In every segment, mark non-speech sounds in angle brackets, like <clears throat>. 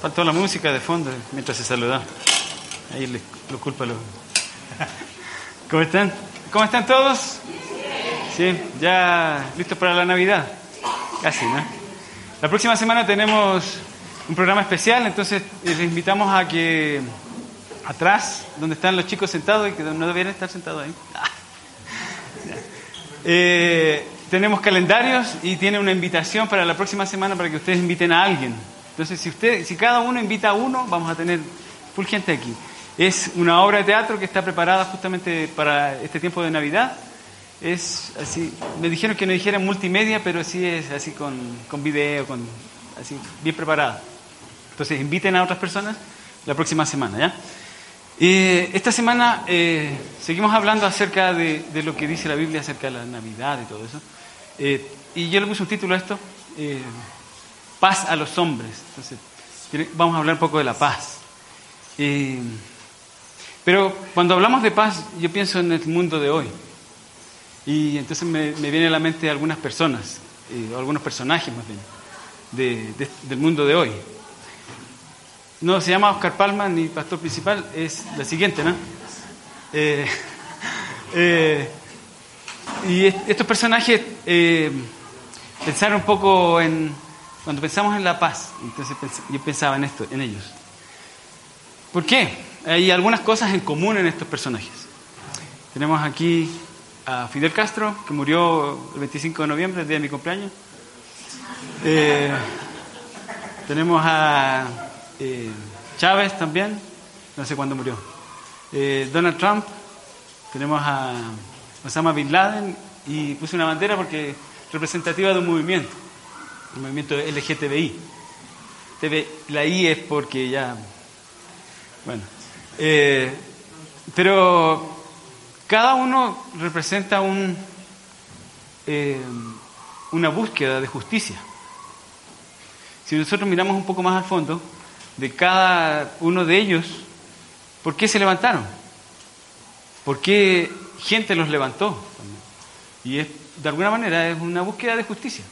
Faltó la música de fondo mientras se saluda. Ahí le, lo culpa lo. <laughs> ¿Cómo están? ¿Cómo están todos? Sí, ya listos para la Navidad. Casi, ¿no? La próxima semana tenemos un programa especial, entonces les invitamos a que atrás, donde están los chicos sentados y que no deberían estar sentados ahí. <laughs> Eh, tenemos calendarios y tiene una invitación para la próxima semana para que ustedes inviten a alguien. Entonces, si, usted, si cada uno invita a uno, vamos a tener full gente aquí. Es una obra de teatro que está preparada justamente para este tiempo de Navidad. Es así, me dijeron que no dijera multimedia, pero sí es así con, con video, con, así, bien preparada. Entonces, inviten a otras personas la próxima semana, ¿ya? Eh, esta semana eh, seguimos hablando acerca de, de, lo que dice la Biblia acerca de la Navidad y todo eso. Eh, y yo le puse un título a esto, eh, Paz a los hombres. Entonces, vamos a hablar un poco de la paz. Eh, pero cuando hablamos de paz, yo pienso en el mundo de hoy. Y entonces me, viene a la mente algunas personas, o algunos personajes más bien, de, de, del mundo de hoy. No se llama Oscar Palma ni pastor principal, es la siguiente, ¿no? Eh, eh, y estos personajes eh, pensaron un poco en. Cuando pensamos en la paz, entonces yo pensaba en esto, en ellos. ¿Por qué? Hay algunas cosas en común en estos personajes. Tenemos aquí a Fidel Castro, que murió el 25 de noviembre, el día de mi cumpleaños. Eh, tenemos a eh, Chávez también, no sé cuándo murió. Eh, Donald Trump, tenemos a Osama Bin Laden y puse una bandera porque representativa de un movimiento, el movimiento LGTBI. La I es porque ya, bueno, eh, pero cada uno representa un, eh, una búsqueda de justicia. Si nosotros miramos un poco más al fondo de cada uno de ellos, ¿por qué se levantaron? ¿Por qué gente los levantó? Y es, de alguna manera es una búsqueda de justicia,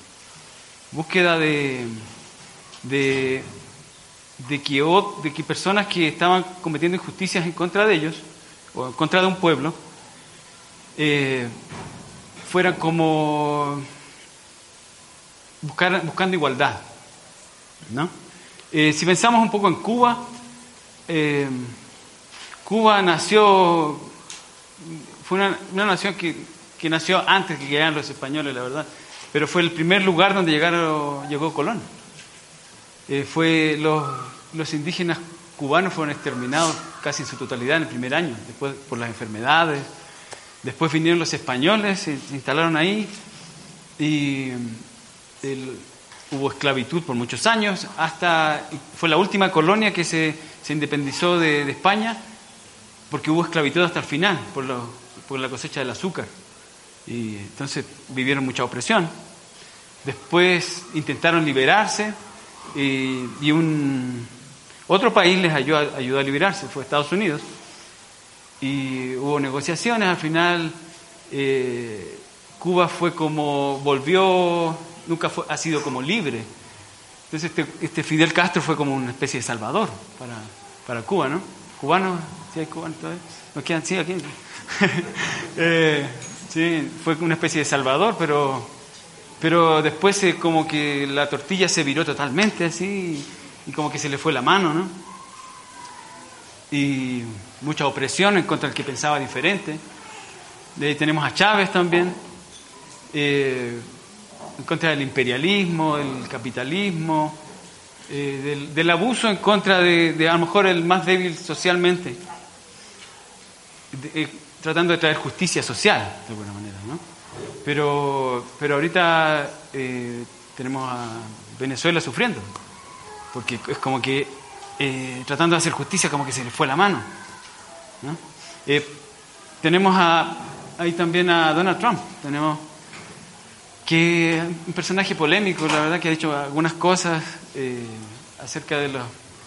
búsqueda de, de, que, de que personas que estaban cometiendo injusticias en contra de ellos, o en contra de un pueblo, eh, fueran como buscar, buscando igualdad. ¿no? Eh, si pensamos un poco en Cuba, eh, Cuba nació, fue una, una nación que, que, nació antes que llegaran los españoles, la verdad, pero fue el primer lugar donde llegaron, llegó Colón. Eh, fue los, los indígenas cubanos fueron exterminados casi en su totalidad en el primer año, después por las enfermedades. Después vinieron los españoles, se instalaron ahí y el, hubo esclavitud por muchos años, hasta fue la última colonia que se, independizó de, España, porque hubo esclavitud hasta el final, por, por la cosecha del azúcar. Y entonces vivieron mucha opresión. Después intentaron liberarse y, y un, otro país les ayudó, ayudó a liberarse, fue Estados Unidos. Y hubo negociaciones, al final eh, Cuba fue como, volvió nunca fue, ha sido como libre. Entonces este, este, Fidel Castro fue como una especie de salvador para, para Cuba, ¿no? ¿Cubanos? ¿Sí hay cubanos todavía? ¿Nos quedan? Sí, aquí. <laughs> eh, sí, fue una especie de salvador, pero, pero después eh, como que la tortilla se viró totalmente así y como que se le fue la mano, ¿no? Y mucha opresión en contra del que pensaba diferente. De ahí tenemos a Chávez también. Eh, en contra del imperialismo, del capitalismo, eh, del, abuso en contra de, a lo mejor el más débil socialmente, eh, tratando de traer justicia social, de alguna manera, ¿no? Pero, pero ahorita eh, tenemos a Venezuela sufriendo, porque es como que eh, tratando de hacer justicia como que se le fue la mano. ¿no? tenemos a, ahí también a Donald Trump, tenemos que un personaje polémico, la verdad que ha dicho algunas cosas eh, acerca de los,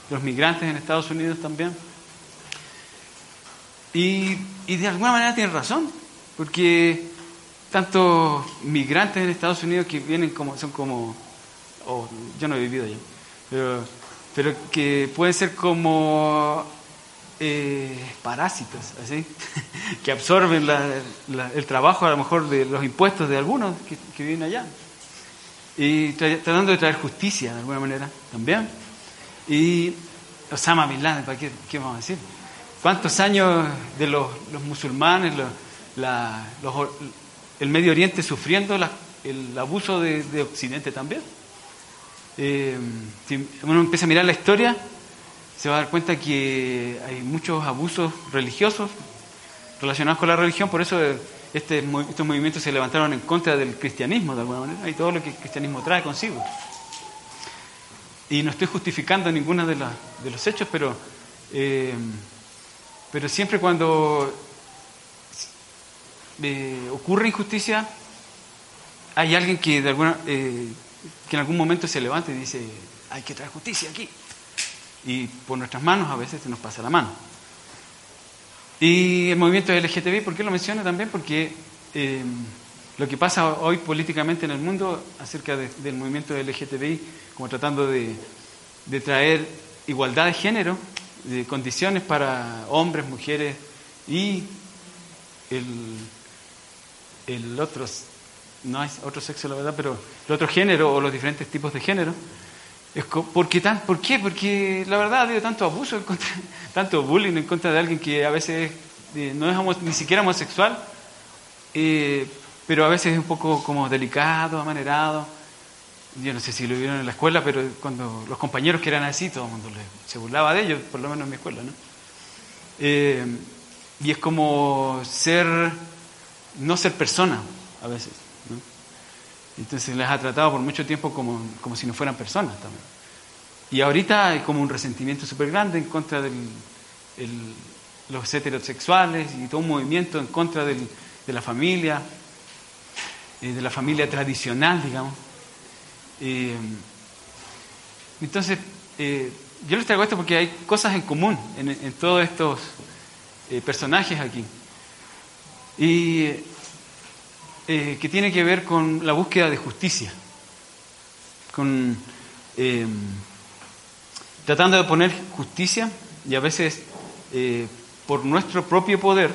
de los, migrantes en Estados Unidos también. Y, y, de alguna manera tiene razón, porque tantos migrantes en Estados Unidos que vienen como, son como, oh, yo no he vivido allá, pero pero que pueden ser como eh, parásitos, así, <laughs> que absorben el trabajo a lo mejor de los impuestos de algunos que, que viven allá. Y tratando de traer justicia de alguna manera también. Y Osama Bin Laden, ¿para qué, vamos a decir? ¿Cuántos años de los, musulmanes, el Medio Oriente sufriendo el abuso de, Occidente también? Eh, si uno empieza a mirar la historia, se va a dar cuenta que hay muchos abusos religiosos relacionados con la religión, por eso este, estos movimientos se levantaron en contra del cristianismo de alguna manera y todo lo que el cristianismo trae consigo. Y no estoy justificando ninguno de, de los hechos, pero, eh, pero siempre cuando eh, ocurre injusticia, hay alguien que, de alguna, eh, que en algún momento se levanta y dice, hay que traer justicia aquí y por nuestras manos a veces se nos pasa la mano. Y el movimiento LGTBI, ¿por qué lo menciono también? Porque eh, lo que pasa hoy políticamente en el mundo acerca del movimiento LGTBI, como tratando de, traer igualdad de género, de condiciones para hombres, mujeres y el, el otro, no hay otro sexo la verdad, pero el otro género o los diferentes tipos de género, ¿Por qué, tan, ¿Por qué? Porque la verdad ha habido tanto abuso, <laughs> tanto bullying en contra de alguien que a veces eh, no es ni siquiera homosexual, eh, pero a veces es un poco como delicado, amanerado. Yo no sé si lo vieron en la escuela, pero cuando los compañeros que eran así, todo el mundo se burlaba de ellos, por lo menos en mi escuela. ¿no? Eh, y es como ser, no ser persona a veces. Entonces les ha tratado por mucho tiempo como, como si no fueran personas también. Y ahorita hay como un resentimiento súper grande en contra de los heterosexuales y todo un movimiento en contra de la familia, eh, de la familia tradicional, digamos. Eh, entonces, eh, yo les traigo esto porque hay cosas en común en, en todos estos personajes aquí. Y eh, que tiene que ver con la búsqueda de justicia, con eh, tratando de poner justicia y a veces eh, por nuestro propio poder,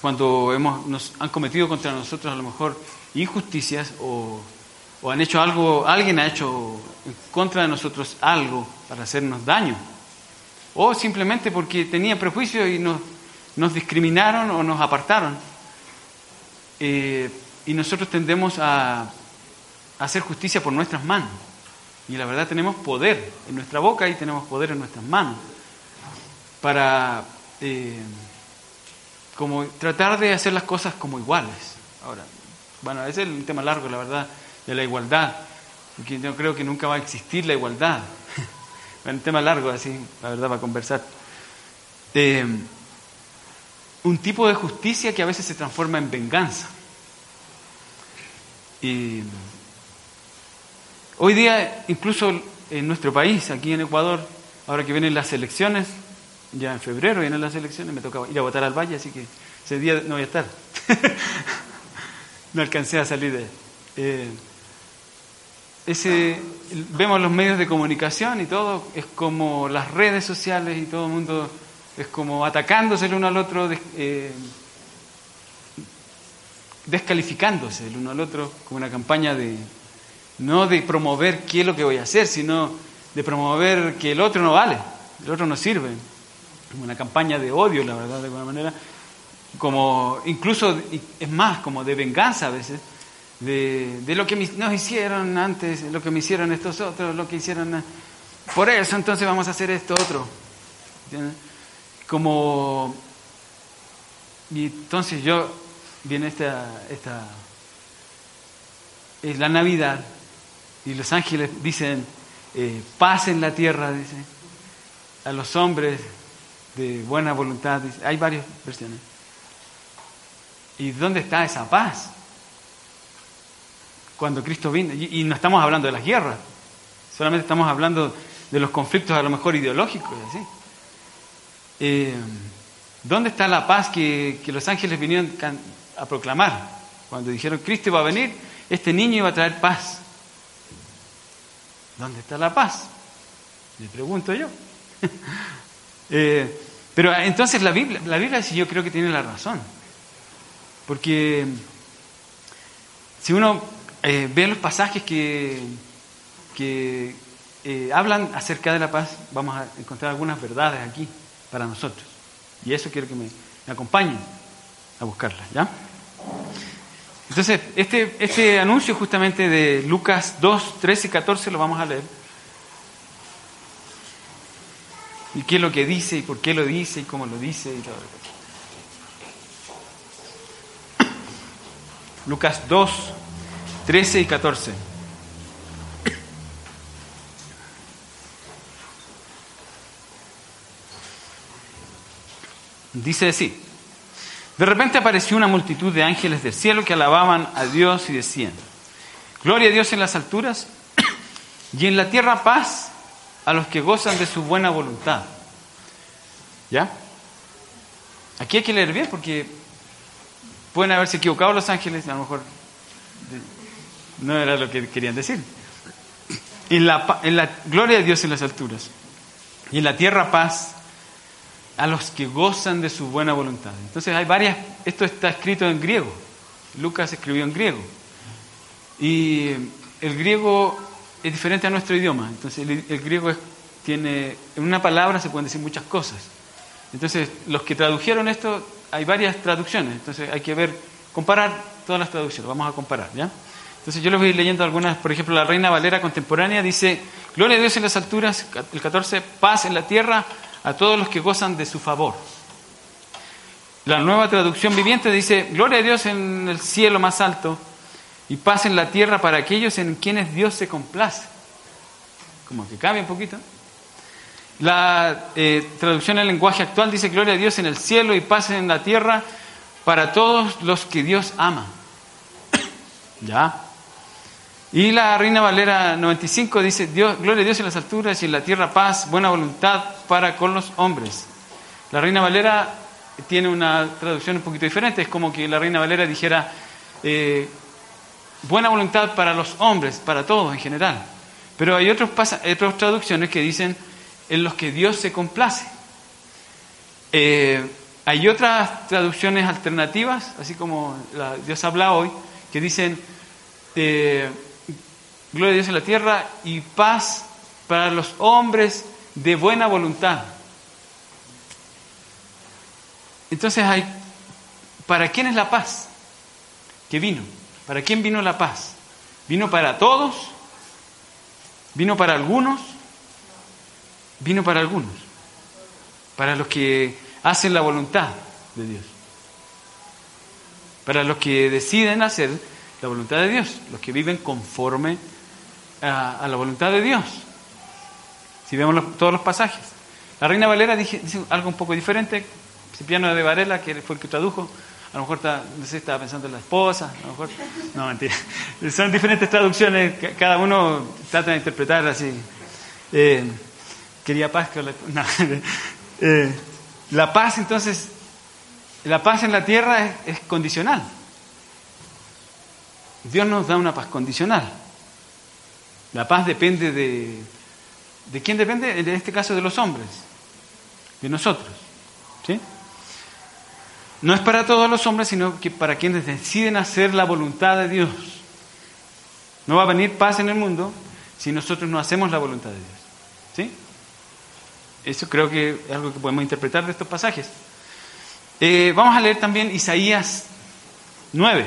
cuando hemos, nos han cometido contra nosotros a lo mejor injusticias o, han hecho algo, alguien ha hecho en contra de nosotros algo para hacernos daño, o simplemente porque tenía prejuicio y nos, nos discriminaron o nos apartaron eh, y nosotros tendemos a, hacer justicia por nuestras manos. Y la verdad tenemos poder en nuestra boca y tenemos poder en nuestras manos para eh, como tratar de hacer las cosas como iguales. Ahora, bueno, ese es el tema largo, la verdad, de la igualdad, porque yo creo que nunca va a existir la igualdad. <laughs> un tema largo, así, la verdad, para conversar. Eh, un tipo de justicia que a veces se transforma en venganza. Y hoy día, incluso en nuestro país, aquí en Ecuador, ahora que vienen las elecciones, ya en febrero vienen las elecciones, me toca ir a votar al valle, así que ese día no voy a estar. <laughs> no alcancé a salir de... Eh, ese, vemos los medios de comunicación y todo, es como las redes sociales y todo el mundo es como atacándose el uno al otro, eh, descalificándose el uno al otro, como una campaña de, no de promover qué es lo que voy a hacer, sino de promover que el otro no vale, el otro no sirve, como una campaña de odio, la verdad, de alguna manera, como incluso, es más, como de venganza a veces, de, de lo que nos hicieron antes, lo que me hicieron estos otros, lo que hicieron... Por eso entonces vamos a hacer esto otro. Como... Y entonces yo, viene esta, esta... Es la Navidad y los ángeles dicen, eh, paz en la tierra, dice, a los hombres de buena voluntad, hay varias versiones. ¿Y dónde está esa paz? Cuando Cristo vino, y, no estamos hablando de las guerras, solamente estamos hablando de los conflictos a lo mejor ideológicos, así. Eh, ¿Dónde está la paz que, los ángeles vinieron a proclamar? Cuando dijeron Cristo iba a venir, este niño iba a traer paz. ¿Dónde está la paz? Le pregunto yo. <laughs> Eh, pero entonces la Biblia, la Biblia sí yo creo que tiene la razón. Porque si uno eh, ve los pasajes que, que hablan acerca de la paz, vamos a encontrar algunas verdades aquí para nosotros. Y eso quiero que me, acompañen a buscarlas, ¿ya? Entonces, este, este anuncio justamente de Lucas 2, 13 y 14 lo vamos a leer. Y qué es lo que dice, y por qué lo dice, y cómo lo dice, y todo. Lucas 2, 13 y 14. Dice así, de repente apareció una multitud de ángeles del cielo que alababan a Dios y decían, Gloria a Dios en las alturas <clears throat> y en la tierra paz a los que gozan de su buena voluntad. ¿Ya? Aquí hay que leer bien porque pueden haberse equivocado los ángeles, a lo mejor no era lo que querían decir. <clears throat> En la, en la gloria de Dios en las alturas y en la tierra paz a los que gozan de su buena voluntad. Entonces hay varias, esto está escrito en griego, Lucas escribió en griego, y el griego es diferente a nuestro idioma, entonces el, griego tiene, en una palabra se pueden decir muchas cosas. Entonces los que tradujeron esto, hay varias traducciones, entonces hay que ver, comparar todas las traducciones, vamos a comparar, ¿ya? Entonces yo les voy leyendo algunas, por ejemplo, la Reina Valera contemporánea dice, Gloria a Dios en las alturas, el 14, paz en la tierra, a todos los que gozan de su favor. La nueva traducción viviente dice, gloria a Dios en el cielo más alto y paz en la tierra para aquellos en quienes Dios se complace. Como que cambia un poquito. La eh, traducción en lenguaje actual dice, gloria a Dios en el cielo y paz en la tierra para todos los que Dios ama. <coughs> ¿Ya? Y la Reina Valera 95 dice, Dios, gloria a Dios en las alturas y en la tierra paz, buena voluntad para con los hombres. La Reina Valera tiene una traducción un poquito diferente, es como que la Reina Valera dijera, eh, buena voluntad para los hombres, para todos en general. Pero hay otros otras traducciones que dicen, en los que Dios se complace. Eh, hay otras traducciones alternativas, así como Dios habla hoy, que dicen, eh, gloria a Dios en la tierra y paz para los hombres de buena voluntad. Entonces hay, ¿para quién es la paz? que vino? ¿Para quién vino la paz? ¿Vino para todos? ¿Vino para algunos? Vino para algunos, para los que hacen la voluntad de Dios, para los que deciden hacer la voluntad de Dios, los que viven conforme a, la voluntad de Dios. Si vemos todos los pasajes. La Reina Valera dice, algo un poco diferente. Cipriano de Varela, que fue el que tradujo, a lo mejor está, no sé, estaba pensando en la esposa, a lo mejor, no, mentira. <laughs> Son diferentes traducciones, cada uno trata de interpretar así. Eh, quería paz, que la, <laughs> eh, la paz entonces, la paz en la tierra es condicional. Dios nos da una paz condicional. La paz depende de... ¿De quién depende? En este caso de los hombres, de nosotros. ¿sí? No es para todos los hombres, sino que para quienes deciden hacer la voluntad de Dios. No va a venir paz en el mundo si nosotros no hacemos la voluntad de Dios. ¿Sí? Eso creo que es algo que podemos interpretar de estos pasajes. Eh, vamos a leer también Isaías 9.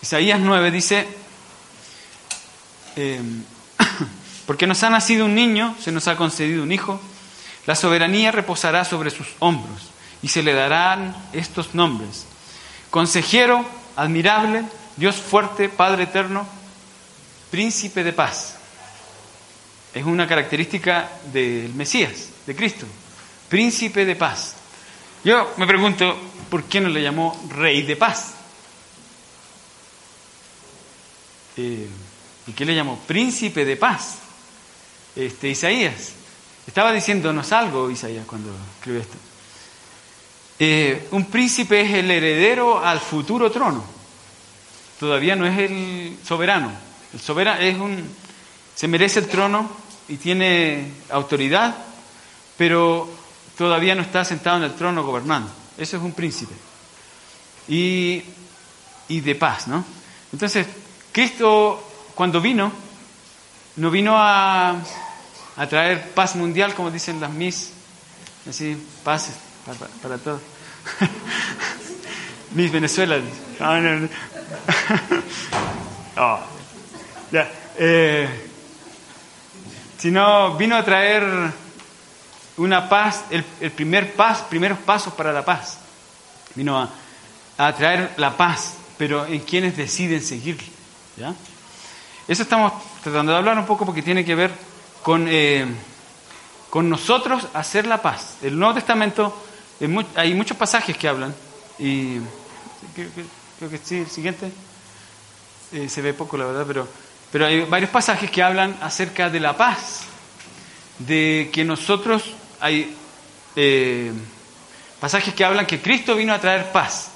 Isaías 9 dice, Em, <coughs> porque nos ha nacido un niño, se nos ha concedido un hijo, la soberanía reposará sobre sus hombros y se le darán estos nombres. Consejero, admirable, Dios fuerte, Padre eterno, príncipe de paz. Es una característica del Mesías, de Cristo, príncipe de paz. Yo me pregunto, ¿por qué no le llamó rey de paz? Eh, ¿Y qué le llamó? Príncipe de paz. Este, Isaías. Estaba diciéndonos algo Isaías cuando escribió esto. Eh, un príncipe es el heredero al futuro trono. Todavía no es el soberano. El soberano es un, se merece el trono y tiene autoridad, pero todavía no está sentado en el trono gobernando. Eso es un príncipe. Y, y de paz, ¿no? Entonces, Cristo cuando vino, no vino a, traer paz mundial, como dicen las mis, así, paz para, todos. <laughs> mis Venezuela. <laughs> oh, ya. Eh, sino vino a traer una paz, el, primer paz, primeros pasos para la paz. Vino a, traer la paz, pero en quienes deciden seguirle. ¿ya? Eso estamos tratando de hablar un poco porque tiene que ver con, eh, con nosotros hacer la paz. El Nuevo Testamento, hay muchos pasajes que hablan, y creo, que sí, el siguiente, eh, se ve poco la verdad, pero, pero hay varios pasajes que hablan acerca de la paz, de que nosotros, hay eh, pasajes que hablan que Cristo vino a traer paz,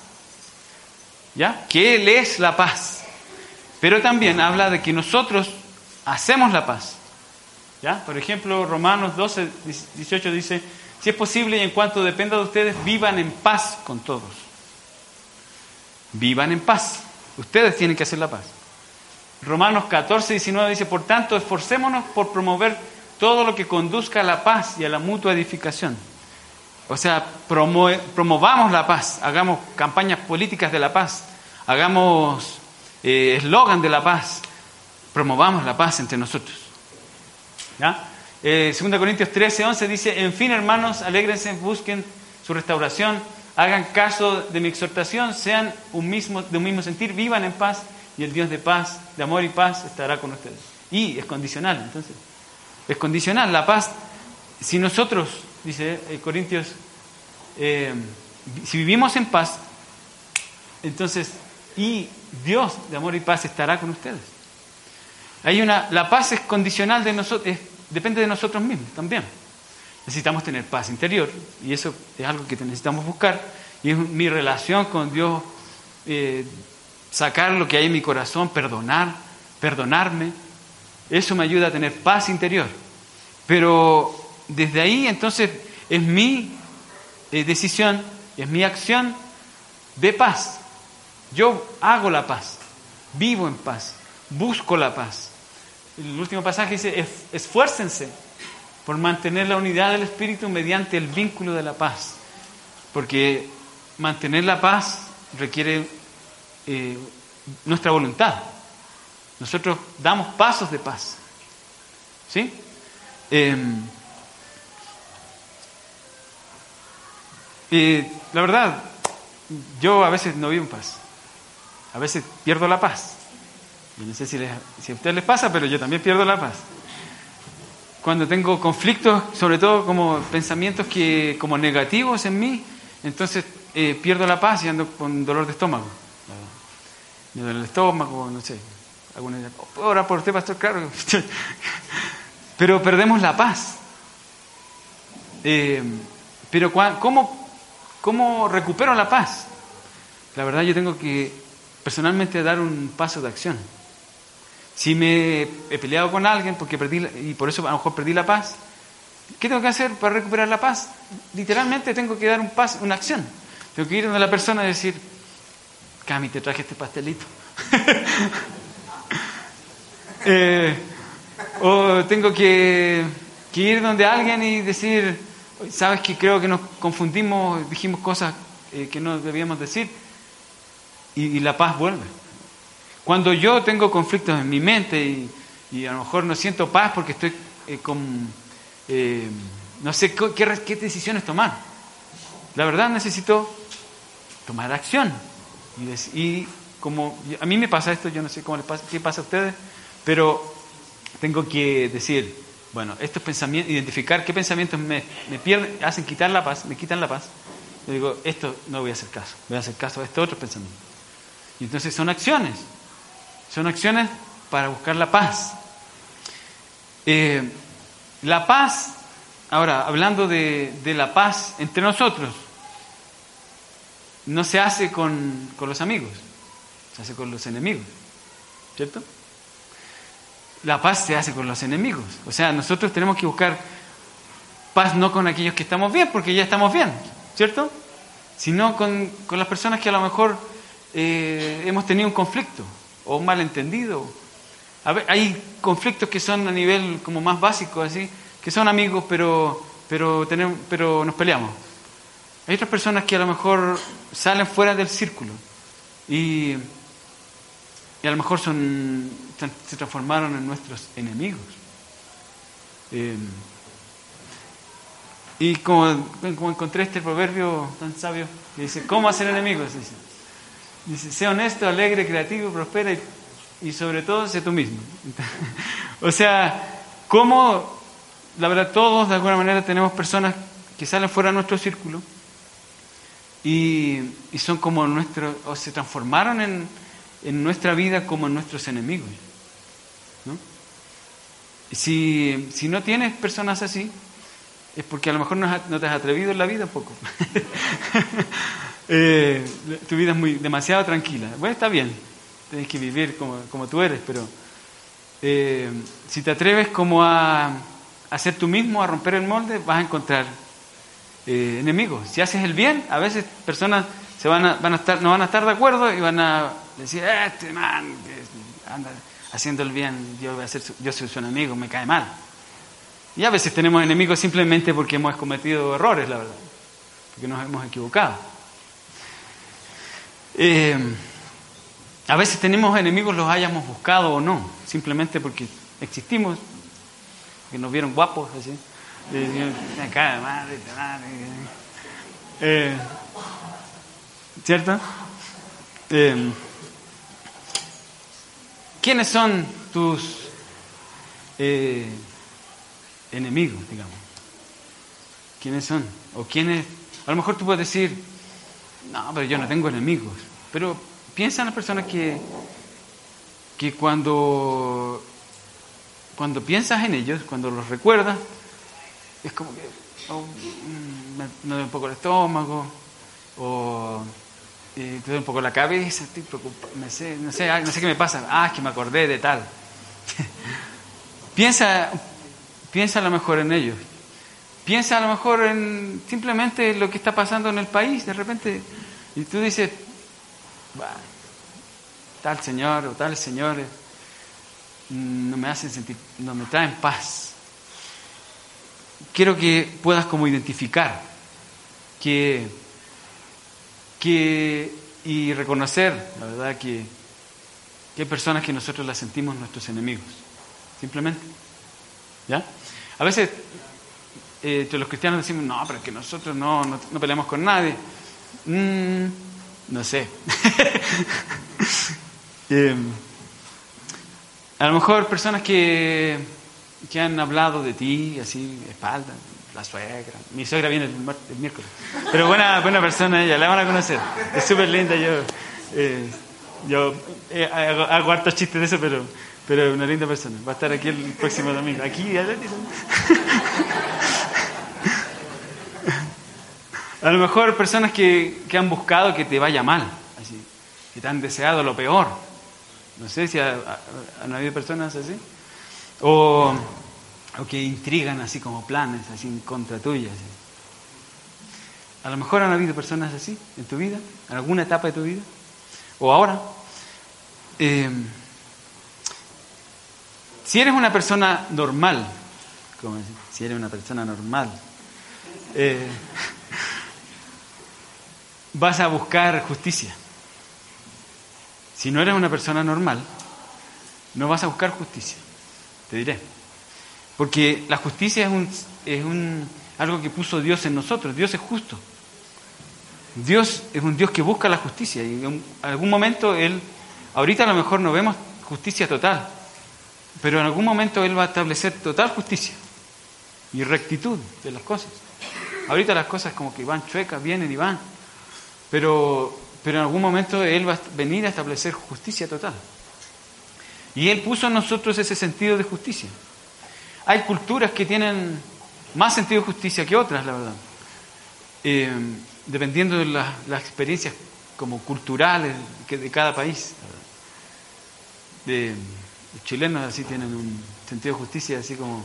¿ya? Que Él es la paz. Pero también habla de que nosotros hacemos la paz. ¿Ya? Por ejemplo, Romanos 12, 18 dice, si es posible y en cuanto dependa de ustedes, vivan en paz con todos. Vivan en paz. Ustedes tienen que hacer la paz. Romanos 14, 19 dice, por tanto, esforcémonos por promover todo lo que conduzca a la paz y a la mutua edificación. O sea, promovamos la paz, hagamos campañas políticas de la paz, hagamos eh, eslogan de la paz, promovamos la paz entre nosotros. ¿Ya? Eh, 2 Corintios 13, 11 dice, en fin hermanos, alégrense, busquen su restauración, hagan caso de mi exhortación, sean de un mismo sentir, vivan en paz y el Dios de paz, de amor y paz estará con ustedes. Y es condicional, entonces, es condicional la paz. Si nosotros, dice eh, Corintios, eh, si vivimos en paz, entonces y Dios de amor y paz estará con ustedes. Hay una, la paz es condicional de nosotros, depende de nosotros mismos también. Necesitamos tener paz interior y eso es algo que necesitamos buscar y es mi relación con Dios, eh, sacar lo que hay en mi corazón, perdonar, perdonarme. Eso me ayuda a tener paz interior. Pero desde ahí entonces es mi eh, decisión, es mi acción de paz. Yo hago la paz, vivo en paz, busco la paz. El último pasaje dice, esfuércense por mantener la unidad del Espíritu mediante el vínculo de la paz. Porque mantener la paz requiere eh, nuestra voluntad. Nosotros damos pasos de paz. ¿Sí? Em, la verdad, yo a veces no vivo en paz a veces pierdo la paz. Yo no sé si, si a ustedes les pasa, pero yo también pierdo la paz. Cuando tengo conflictos, sobre todo como pensamientos que, como negativos en mí, entonces eh, pierdo la paz y ando con dolor de estómago. Me duele el estómago, no sé. Alguna ahora por usted, pastor, claro. <laughs> pero perdemos la paz. Eh, pero ¿cómo, ¿cómo recupero la paz? La verdad yo tengo que personalmente dar un paso de acción. Si me he peleado con alguien porque perdí y por eso a lo mejor perdí la paz, ¿qué tengo que hacer para recuperar la paz? Literalmente tengo que dar un paso, una acción. Tengo que ir donde la persona y decir, Cami, te traje este pastelito. <laughs> Eh, o tengo que, ir donde alguien y decir, sabes que creo que nos confundimos, dijimos cosas eh, que no debíamos decir y, la paz vuelve. Cuando yo tengo conflictos en mi mente y, a lo mejor no siento paz porque estoy eh, con... Eh, no sé qué, qué, decisiones tomar. La verdad necesito tomar acción. Y, como a mí me pasa esto, yo no sé cómo le pasa, qué pasa a ustedes, pero tengo que decir, bueno, estos pensamientos, identificar qué pensamientos me, me pierden, hacen quitar la paz, me quitan la paz. Yo digo, esto no voy a hacer caso, voy a hacer caso a estos otros pensamientos. Y entonces son acciones, son acciones para buscar la paz. Eh, la paz, ahora hablando de, la paz entre nosotros, no se hace con, con los amigos, se hace con los enemigos, ¿cierto? la paz se hace con los enemigos. O sea, nosotros tenemos que buscar paz no con aquellos que estamos bien, porque ya estamos bien, ¿cierto? Sino con, con las personas que a lo mejor eh, hemos tenido un conflicto o un malentendido. Hay conflictos que son a nivel como más básico, así, que son amigos, pero, pero, tenemos, pero nos peleamos. Hay otras personas que a lo mejor salen fuera del círculo y, y a lo mejor son, se transformaron en nuestros enemigos. Eh, y como, como, encontré este proverbio tan sabio que dice, ¿cómo hacer enemigos? Dice, dice sé honesto, alegre, creativo, prospera y, sobre todo sé tú mismo. <laughs> o sea, ¿cómo, la verdad, todos de alguna manera tenemos personas que salen fuera de nuestro círculo y, y son como nuestros, o se transformaron en, en, nuestra vida como nuestros enemigos. ¿no? Si, si no tienes personas así, es porque a lo mejor no, no te has atrevido en la vida poco. <laughs> eh, tu vida es muy demasiado tranquila. Bueno, está bien, tienes que vivir como, como tú eres, pero eh, si te atreves como a, a ser tú mismo, a romper el molde, vas a encontrar eh, enemigos. Si haces el bien, a veces personas se van a, van a estar, no van a estar de acuerdo y van a decir, este man anda haciendo el bien, yo, voy a ser, yo soy su enemigo, me cae mal. Y a veces tenemos enemigos simplemente porque hemos cometido errores, la verdad, porque nos hemos equivocado. Eh, a veces tenemos enemigos, los hayamos buscado o no, simplemente porque existimos, que nos vieron guapos, así. Eh, ¿Cierto? Eh, ¿Quiénes son tus enemigos, digamos? ¿Quiénes son? O. A lo mejor tú puedes decir, no, pero yo no tengo enemigos. Pero piensa en las personas que, que cuando, cuando piensas en ellos, cuando los recuerdas, es como que oh, me, me duele un poco el estómago, o eh, te duele un poco la cabeza, no sé, no sé, no sé qué me pasa, ah, es que me acordé de tal. <laughs> piensa, piensa a lo mejor en ellos. Piensa a lo mejor en simplemente lo que está pasando en el país, de repente, y tú dices, tal señor o tales señores mm, no me hacen sentir, no me traen paz quiero que puedas como identificar que, que y reconocer, la verdad, que, que hay personas que nosotros las sentimos nuestros enemigos, simplemente. ¿Ya? A veces eh, los cristianos decimos, no, pero es que nosotros no, no, peleamos con nadie. Mm, no sé. <laughs> eh, a lo mejor personas que que han hablado de ti, así, espalda, la suegra. Mi suegra viene el, miércoles. Pero buena, buena persona ella, la van a conocer. Es súper linda. Yo, eh, yo eh, hago, hago, hartos chistes de eso, pero, pero una linda persona. Va a estar aquí el próximo domingo. Aquí, A lo mejor personas que, que han buscado que te vaya mal, así, que te han deseado lo peor. No sé si ha, ha, han habido personas así. O, o, que intrigan así como planes, así en contra tuya. A lo mejor han habido personas así en tu vida, en alguna etapa de tu vida, o ahora. Eh, si eres una persona normal, como si eres una persona normal, eh, vas a buscar justicia. Si no eres una persona normal, no vas a buscar justicia. Te diré. Porque la justicia es, un, es un, algo que puso Dios en nosotros. Dios es justo. Dios es un Dios que busca la justicia. Y en algún momento Él, ahorita a lo mejor no vemos justicia total, pero en algún momento Él va a establecer total justicia y rectitud de las cosas. Ahorita las cosas como que van chuecas, vienen y van, pero, pero en algún momento Él va a venir a establecer justicia total. Y Él puso en nosotros ese sentido de justicia. Hay culturas que tienen más sentido de justicia que otras, la verdad. Eh, dependiendo de las, las, experiencias como culturales que de cada país. Los chilenos así tienen un sentido de justicia así como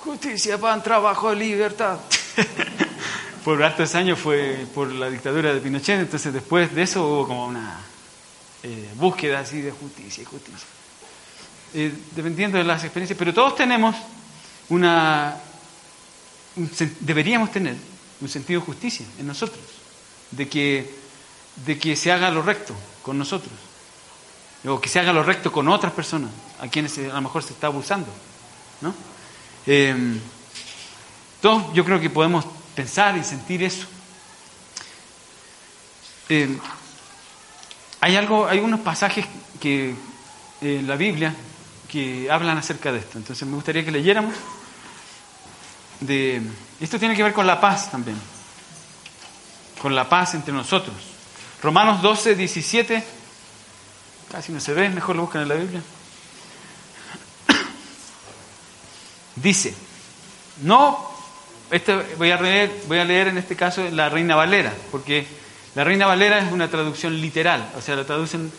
justicia, pan, trabajo, libertad. <laughs> <laughs> por hartos años fue por la dictadura de Pinochet, entonces después de eso hubo como una eh, búsqueda así de justicia y justicia. Eh, dependiendo de las experiencias, pero todos tenemos una, deberíamos tener un sentido de justicia en nosotros, de que, de que se haga lo recto con nosotros, o que se haga lo recto con otras personas, a quienes a lo mejor se está abusando. ¿no? Eh, yo creo que podemos pensar y sentir eso. Eh, hay algo, hay unos pasajes que la Biblia que hablan acerca de esto. Entonces me gustaría que leyéramos. Esto tiene que ver con la paz también. Con la paz entre nosotros. Romanos 12, 17. Casi no se ve, mejor lo buscan en la Biblia. <coughs> Dice, no, este voy, a leer, voy a leer en este caso la Reina Valera, porque la Reina Valera es una traducción literal, o sea, la traducen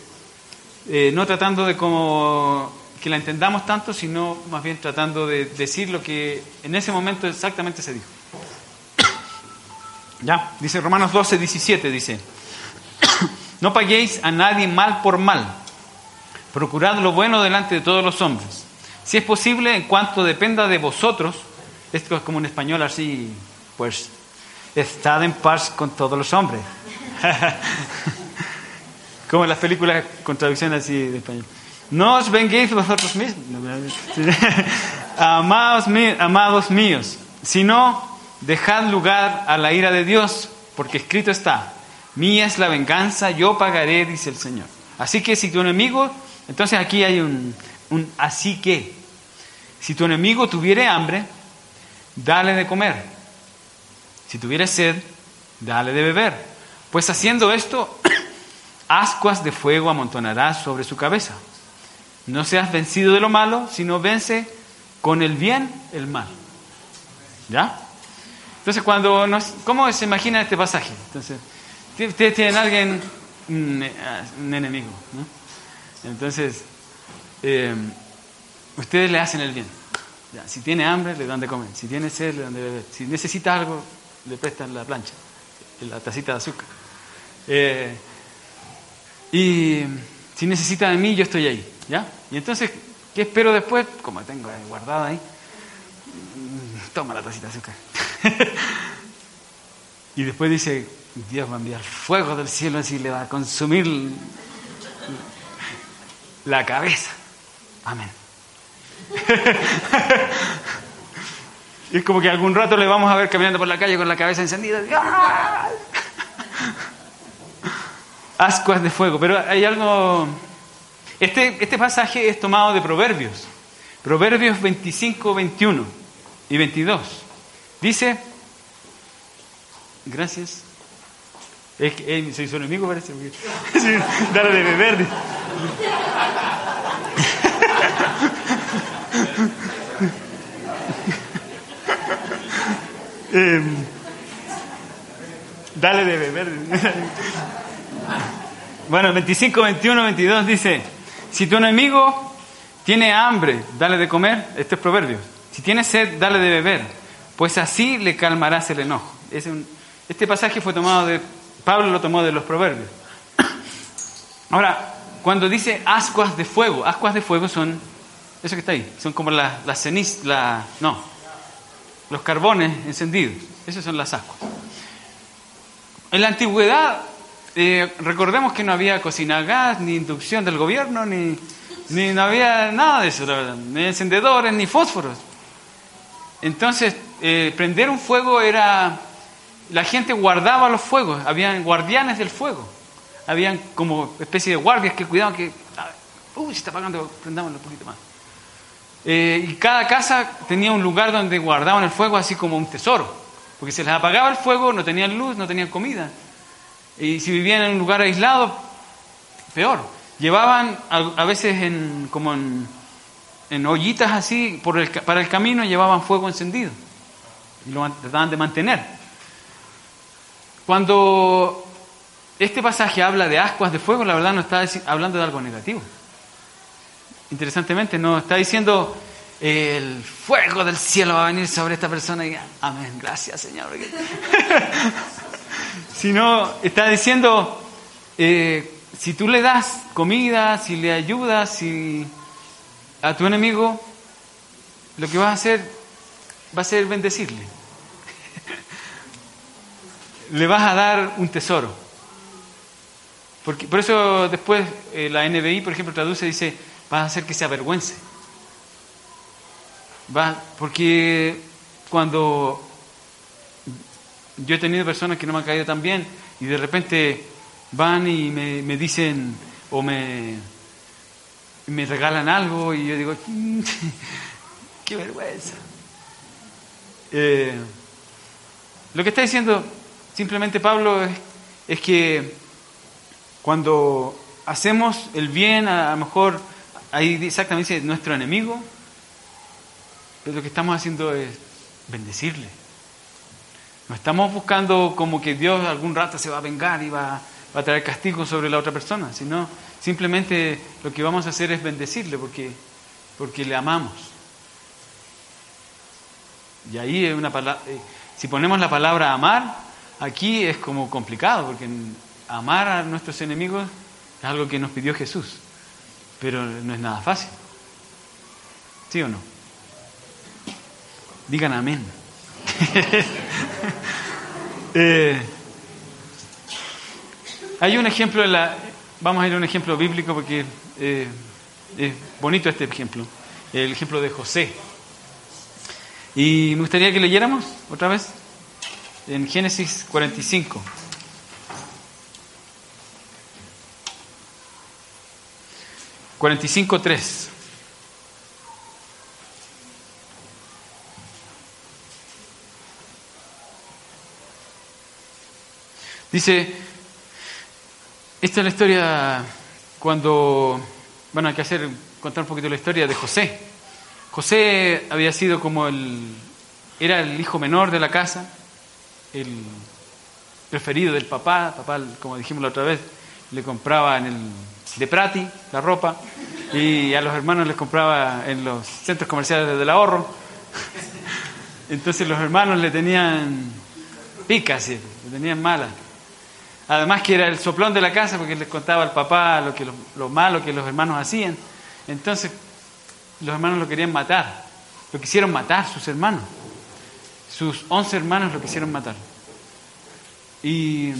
eh, no tratando de como que la entendamos tanto, sino más bien tratando de decir lo que en ese momento exactamente se dijo. Ya, dice Romanos 12, 17, dice, <coughs> no paguéis a nadie mal por mal, procurad lo bueno delante de todos los hombres si es posible, en cuanto dependa de vosotros, esto es como un español así, pues, estad en paz con todos los hombres. <laughs> como en las películas con traducción así de español. No os venguéis vosotros mismos, <laughs> amados, amados míos, sino dejad lugar a la ira de Dios, porque escrito está, mía es la venganza, yo pagaré, dice el Señor. Así que si tu enemigo, entonces aquí hay un, un así que, si tu enemigo tuviere hambre, dale de comer. Si tuviere sed, dale de beber. Pues haciendo esto, <coughs> ascuas de fuego amontonarás sobre su cabeza. No seas vencido de lo malo, sino vence con el bien el mal. ¿Ya? Entonces, cuando nos, ¿cómo se imagina este pasaje? Entonces, ustedes tienen alguien, un, enemigo, ¿no? Entonces, eh, ustedes le hacen el bien. Si tiene hambre, le dan de comer. Si tiene sed, le dan de beber. Si necesita algo, le prestan la plancha, la tacita de azúcar. Eh, y si necesita de mí, yo estoy ahí. ¿ya? Y entonces, ¿qué espero después? Como tengo guardada ahí, mm, toma la tacita de azúcar. <laughs> y después dice, Dios va a enviar fuego del cielo y le va a consumir la cabeza. Amén. <laughs> es como que algún rato le vamos a ver caminando por la calle con la cabeza encendida. Ascuas de fuego. Pero hay algo... Este, este pasaje es tomado de Proverbios. Proverbios 25, 21 y 22. Dice... Gracias. Es que, soy su enemigo, parece. <laughs> Dale de beber. Em, dale de beber. bueno, 25, 21, 22 dice, si tu enemigo tiene hambre, dale de comer, este es proverbio. Si tiene sed, dale de beber, pues así le calmarás el enojo. este pasaje fue tomado de, Pablo lo tomó de los proverbios. Ahora, cuando dice ascuas de fuego, ascuas de fuego son eso que está ahí, son como las la cenizas, la, no, los carbones encendidos. Esas son las ascuas. En la antigüedad, eh, recordemos que no había cocina a gas, ni inducción del gobierno, ni, ni no había nada de eso, ni encendedores, ni fósforos. Entonces, eh, prender un fuego era. La gente guardaba los fuegos, habían guardianes del fuego. Habían como especie de guardias que cuidaban que. Uy, se está apagando, prendámoslo un poquito más. Eh, y cada casa tenía un lugar donde guardaban el fuego así como un tesoro, porque se les apagaba el fuego, no tenían luz, no tenían comida. Y si vivían en un lugar aislado, peor. Llevaban a, veces en, como en, en ollitas así por el, para el camino, llevaban fuego encendido y lo trataban de mantener. Cuando este pasaje habla de ascuas de fuego, la verdad no está hablando de algo negativo. Interesantemente, no está diciendo el fuego del cielo va a venir sobre esta persona y amén, gracias Señor. <laughs> Sino está diciendo, eh, si tú le das comida, si le ayudas, si a tu enemigo, lo que vas a hacer va a ser bendecirle. <laughs> le vas a dar un tesoro. Porque, por eso después eh, la NBI, por ejemplo, traduce dice, vas a hacer que se avergüence. Va, porque cuando yo he tenido personas que no me han caído tan bien y de repente van y me, me dicen o me, me regalan algo y yo digo, <laughs> qué vergüenza. Eh, lo que está diciendo simplemente Pablo es, es, que cuando hacemos el bien, a, lo mejor ahí exactamente dice nuestro enemigo, lo que estamos haciendo es bendecirle. No estamos buscando como que Dios algún rato se va a vengar y va, va a traer castigo sobre la otra persona, sino simplemente lo que vamos a hacer es bendecirle porque, porque le amamos. Y ahí es una palabra, eh, si ponemos la palabra amar, aquí es como complicado, porque amar a nuestros enemigos es algo que nos pidió Jesús, pero no es nada fácil. ¿Sí o no? Digan amén. <laughs> eh, hay un ejemplo, en la, vamos a ir a un ejemplo bíblico porque eh, es bonito este ejemplo, el ejemplo de José. Y me gustaría que leyéramos otra vez en Génesis 45. ...45.3... Dice, esta es la historia cuando, bueno, hay que hacer, contar un poquito la historia de José. José había sido como el, era el hijo menor de la casa, el preferido del papá, papá, como dijimos la otra vez, le compraba en el de Prati la ropa y a los hermanos les compraba en los centros comerciales del ahorro. Entonces los hermanos le tenían picas, le tenían malas. Además que era el soplón de la casa porque les contaba al papá lo, que, lo malo que los hermanos hacían. Entonces los hermanos lo querían matar. Lo quisieron matar, sus hermanos. Sus once hermanos lo quisieron matar. Y,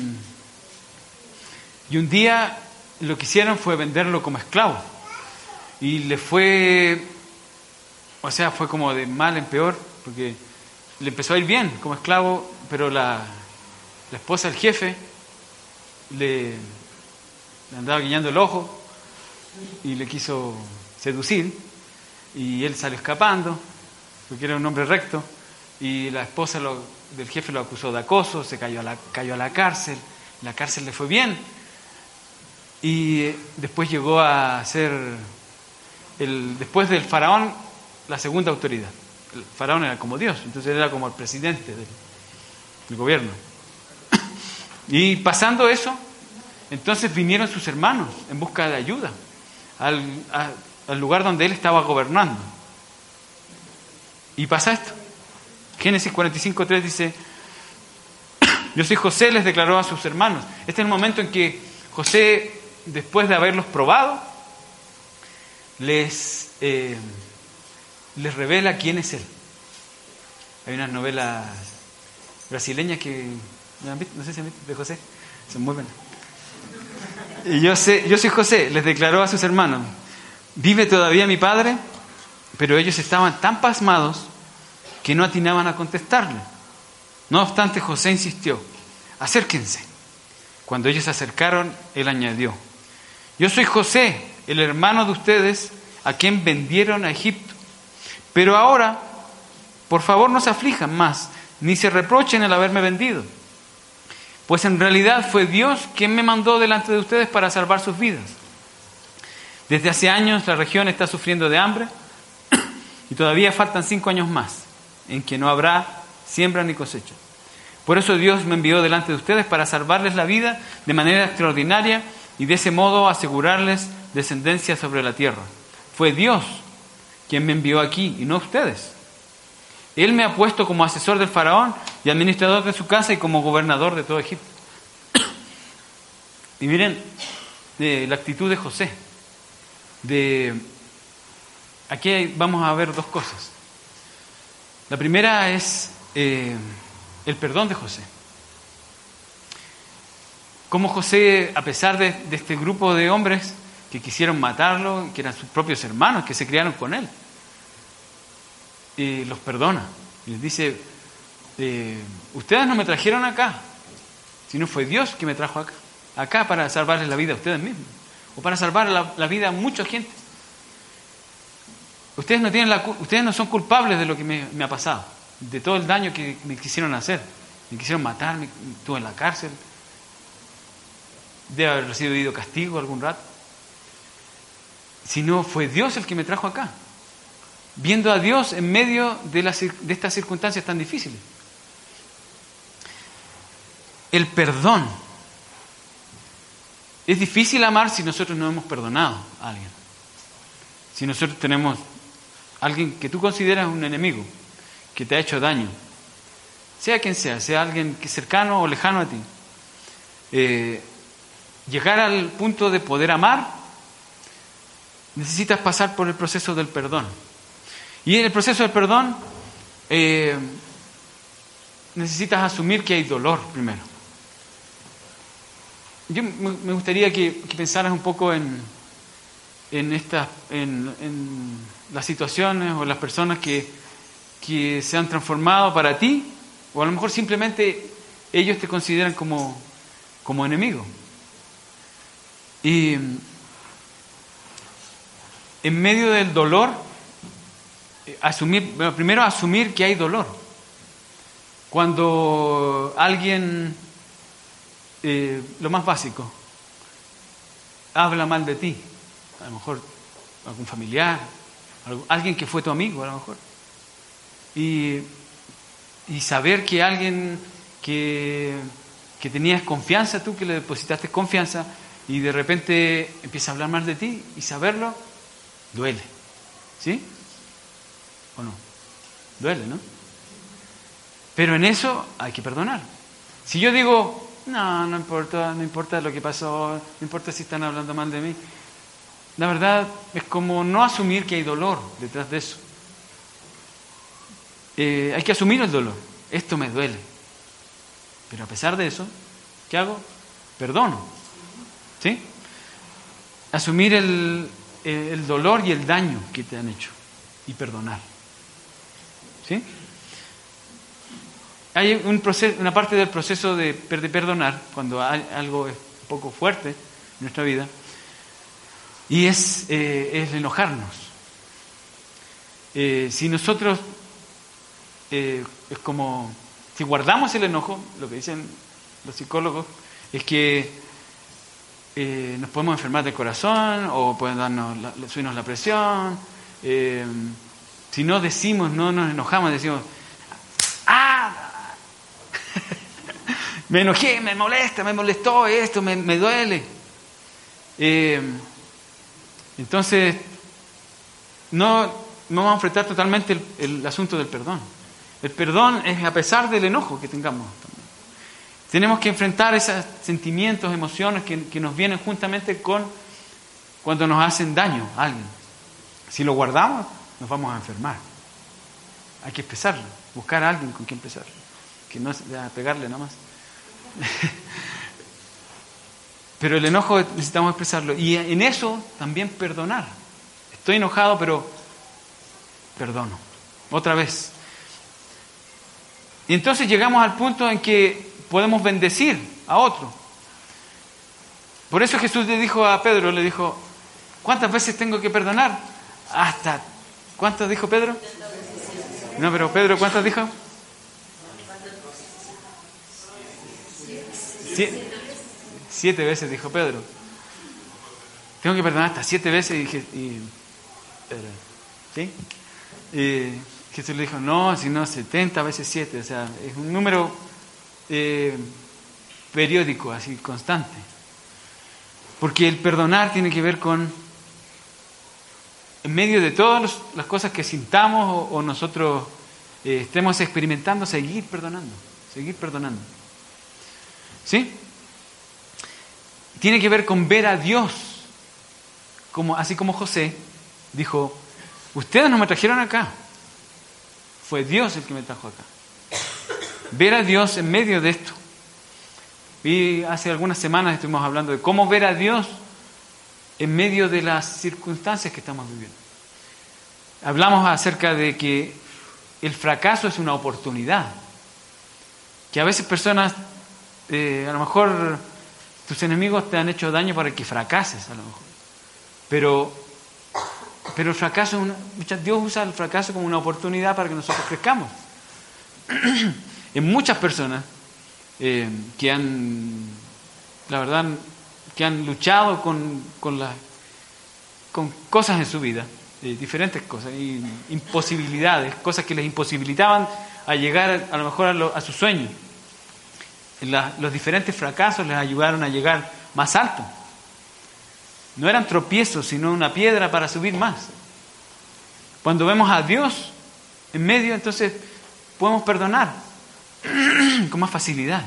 y un día lo que hicieron fue venderlo como esclavo. Y le fue, o sea, fue como de mal en peor, porque le empezó a ir bien como esclavo, pero la, la esposa del jefe le, le andaba guiñando el ojo y le quiso seducir y él salió escapando, porque era un hombre recto, y la esposa del jefe lo acusó de acoso, se cayó a, la, cayó a la cárcel, la cárcel le fue bien, y después llegó a ser, el, después del faraón, la segunda autoridad. El faraón era como Dios, entonces era como el presidente del, gobierno. Y pasando eso, entonces vinieron sus hermanos en busca de ayuda al, al lugar donde él estaba gobernando. Y pasa esto. Génesis 45.3 dice, <coughs> yo soy José, les declaró a sus hermanos. Este es el momento en que José, después de haberlos probado, les, eh, les revela quién es él. Hay unas novelas brasileñas que, no sé si han visto, de José, son muy buenas. Y yo, sé, yo soy José, les declaró a sus hermanos. ¿Vive todavía mi padre? Pero ellos estaban tan pasmados que no atinaban a contestarle. No obstante, José insistió, acérquense. Cuando ellos se acercaron, él añadió, yo soy José, el hermano de ustedes, a quien vendieron a Egipto. Pero ahora, por favor, no se aflijan más, ni se reprochen el haberme vendido. Pues en realidad fue Dios quien me mandó delante de ustedes para salvar sus vidas. Desde hace años la región está sufriendo de hambre y todavía faltan cinco años más en que no habrá siembra ni cosecha. Por eso Dios me envió delante de ustedes para salvarles la vida de manera extraordinaria y de ese modo asegurarles descendencia sobre la tierra. fue Dios quien me envió aquí y no ustedes. Él me ha puesto como asesor del faraón y administrador de su casa y como gobernador de todo Egipto. y miren eh, la actitud de José. De, aquí vamos a ver dos cosas. La primera es eh, el perdón de José. Como José, a pesar de, este grupo de hombres que quisieron matarlo, que eran sus propios hermanos, que se criaron con él, y los perdona. Y les dice, eh, ustedes no me trajeron acá, sino fue Dios que me trajo acá. Acá para salvarles la vida a ustedes mismos. O para salvar la, vida a mucha gente. Ustedes no, tienen la, ustedes no son culpables de lo que me, me ha pasado, de todo el daño que me quisieron hacer. Me quisieron matar, me, estuve en la cárcel, debe haber recibido castigo algún rato. Si no, fue Dios el que me trajo acá. Viendo a Dios en medio de, estas circunstancias tan difíciles. El perdón. Es difícil amar si nosotros no hemos perdonado a alguien. Si nosotros tenemos alguien que tú consideras un enemigo, que te ha hecho daño, sea quien sea, sea alguien que cercano o lejano a ti. Eh, llegar al punto de poder amar, necesitas pasar por el proceso del perdón. Y en el proceso del perdón eh, necesitas asumir que hay dolor primero. Yo me gustaría que, pensaras un poco en, en, en, las situaciones o las personas que, que se han transformado para ti, o a lo mejor simplemente ellos te consideran como, como enemigo. Y en medio del dolor, eh, asumir, primero asumir que hay dolor. Cuando alguien, eh, lo más básico, habla mal de ti, a lo mejor algún familiar, alguien que fue tu amigo, a lo mejor. Y, y saber que alguien que, que tenías confianza, tú que le depositaste confianza, y de repente empieza a hablar mal de ti y saberlo, duele. ¿Sí? ¿O no? Duele, ¿no? Pero en eso hay que perdonar. Si yo digo, no, no importa, no importa lo que pasó, no importa si están hablando mal de mí, la verdad es como no asumir que hay dolor detrás de eso. Eh, hay que asumir el dolor. Esto me duele. Pero a pesar de eso, ¿qué hago? Perdono. ¿Sí? Asumir el, dolor y el daño que te han hecho y perdonar. ¿Sí? Hay un proceso, una parte del proceso de, perdonar, cuando algo es poco fuerte en nuestra vida, y es, eh, enojarnos. Eh, si nosotros, eh, es como, si guardamos el enojo, lo que dicen los psicólogos, es que eh, nos podemos enfermar del corazón o pueden darnos subirnos la presión. Eh, si no decimos, no nos enojamos, decimos, ¡ah! <laughs> me enojé, me molesta, me molestó esto, me, duele. Eh, entonces, no, no vamos a enfrentar totalmente el asunto del perdón. El perdón es a pesar del enojo que tengamos. Tenemos que enfrentar esos sentimientos, emociones que, nos vienen juntamente con cuando nos hacen daño a alguien. Si lo guardamos, nos vamos a enfermar. Hay que expresarlo, buscar a alguien con quien expresarlo, que no sea pegarle nada más. <laughs> pero el enojo necesitamos expresarlo. Y en eso también perdonar. Estoy enojado, pero perdono. Otra vez. Y entonces llegamos al punto en que podemos bendecir a otro. Por eso Jesús le dijo a Pedro, le dijo, ¿cuántas veces tengo que perdonar? Hasta, ¿cuántas dijo Pedro? No, pero Pedro, ¿cuántas dijo? Siete, veces dijo Pedro. Tengo que perdonar hasta siete veces y, y Jesús le dijo, no, sino setenta veces siete, o sea, es un número eh, periódico, así constante. Porque el perdonar tiene que ver con en medio de todas las cosas que sintamos o, nosotros eh, estemos experimentando, seguir perdonando, seguir perdonando. ¿Sí? Tiene que ver con ver a Dios, como, así como José dijo, ustedes no me trajeron acá, fue Dios el que me trajo acá. Ver a Dios en medio de esto. Y hace algunas semanas estuvimos hablando de cómo ver a Dios en medio de las circunstancias que estamos viviendo. Hablamos acerca de que el fracaso es una oportunidad, que a veces personas, eh, a lo mejor tus enemigos te han hecho daño para que fracases, a lo mejor, pero, pero el fracaso, Dios usa el fracaso como una oportunidad para que nosotros crezcamos. <clears throat> en muchas personas eh, que han, la verdad, que han luchado con, con, con cosas en su vida, eh, diferentes cosas, imposibilidades, cosas que les imposibilitaban a llegar a lo mejor a, su sueño. los diferentes fracasos les ayudaron a llegar más alto. No eran tropiezos, sino una piedra para subir más. Cuando vemos a Dios en medio, entonces podemos perdonar <clears throat> con más facilidad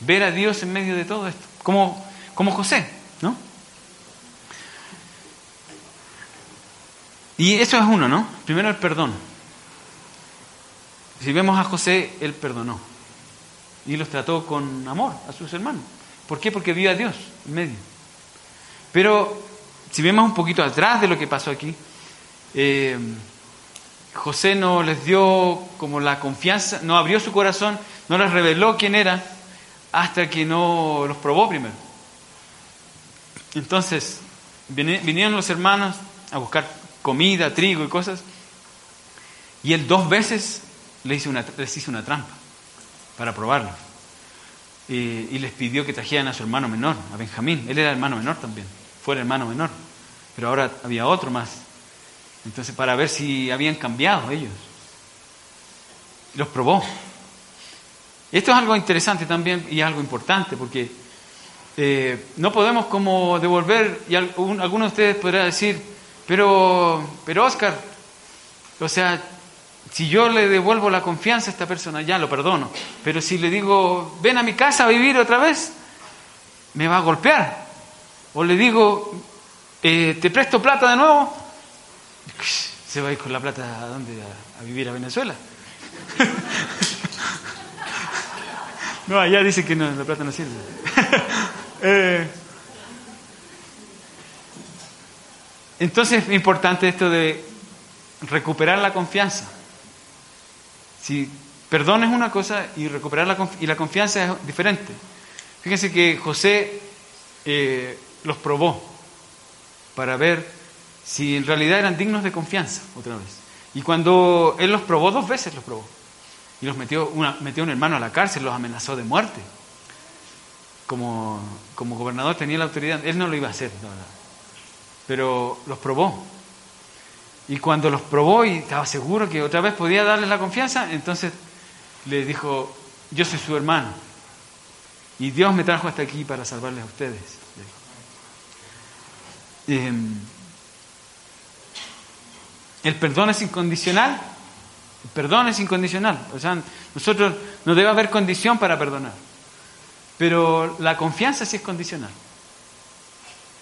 ver a Dios en medio de todo esto, como, como José, ¿no? Y eso es uno, ¿no? Primero el perdón. Si vemos a José, él perdonó y los trató con amor a sus hermanos. ¿Por qué? Porque vio a Dios en medio. Pero si vemos un poquito atrás de lo que pasó aquí, eh, José no les dio como la confianza, no abrió su corazón, no les reveló quién era, hasta que no los probó primero. Entonces, vinieron los hermanos a buscar comida, trigo y cosas, y él dos veces les hizo una, trampa para probarlo. Y, les pidió que trajeran a su hermano menor, a Benjamín. Él era hermano menor también, fue el hermano menor. Pero ahora había otro más. Entonces, para ver si habían cambiado ellos. Los probó. Esto es algo interesante también y algo importante porque eh, no podemos como devolver, y alguno de ustedes podrá decir, pero, pero Oscar, o sea, si yo le devuelvo la confianza a esta persona, ya lo perdono, pero si le digo, ven a mi casa a vivir otra vez, me va a golpear. O le digo, eh, te presto plata de nuevo, <laughs> se va a ir con la plata a dónde? a vivir a Venezuela. <laughs> No, allá dice que no, la plata no sirve. <laughs> Eh, entonces es importante esto de recuperar la confianza. Si perdón es una cosa y recuperar la, y la confianza es diferente. Fíjense que José eh, los probó para ver si en realidad eran dignos de confianza otra vez. Y cuando él los probó, dos veces los probó. Y los metió, metió un hermano a la cárcel, los amenazó de muerte. Como, como gobernador tenía la autoridad, él no lo iba a hacer, pero los probó. Y cuando los probó y estaba seguro que otra vez podía darles la confianza, entonces le dijo, yo soy su hermano. Y Dios me trajo hasta aquí para salvarles a ustedes. Em, el perdón es incondicional el perdón es incondicional. O sea, nosotros no debe haber condición para perdonar. Pero la confianza sí es condicional.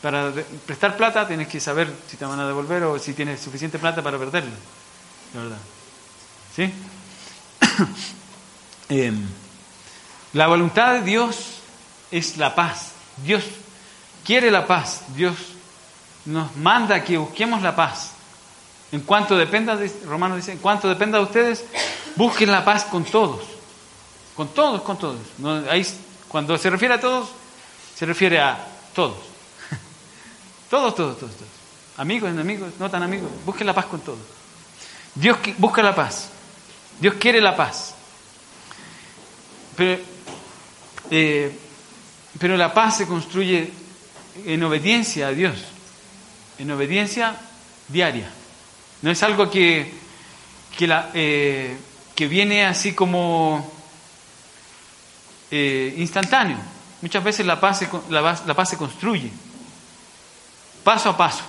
Para prestar plata tienes que saber si te van a devolver o si tienes suficiente plata para perderla. De verdad. ¿Sí? <coughs> Em, la voluntad de Dios es la paz. Dios quiere la paz. Dios nos manda que busquemos la paz. En cuanto dependa, de, Romano dice, en cuanto dependa de ustedes, busquen la paz con todos. Con todos, con todos. ahí, cuando se refiere a todos, se refiere a todos. <laughs> todos, todos, todos, todos. Amigos, enemigos, no tan amigos. Busquen la paz con todos. Dios busca la paz. Dios quiere la paz. Pero, eh, pero la paz se construye en obediencia a Dios. En obediencia diaria. No es algo que, que, la, eh, que viene así como eh, instantáneo. Muchas veces la paz, se, la, paz se construye paso a paso.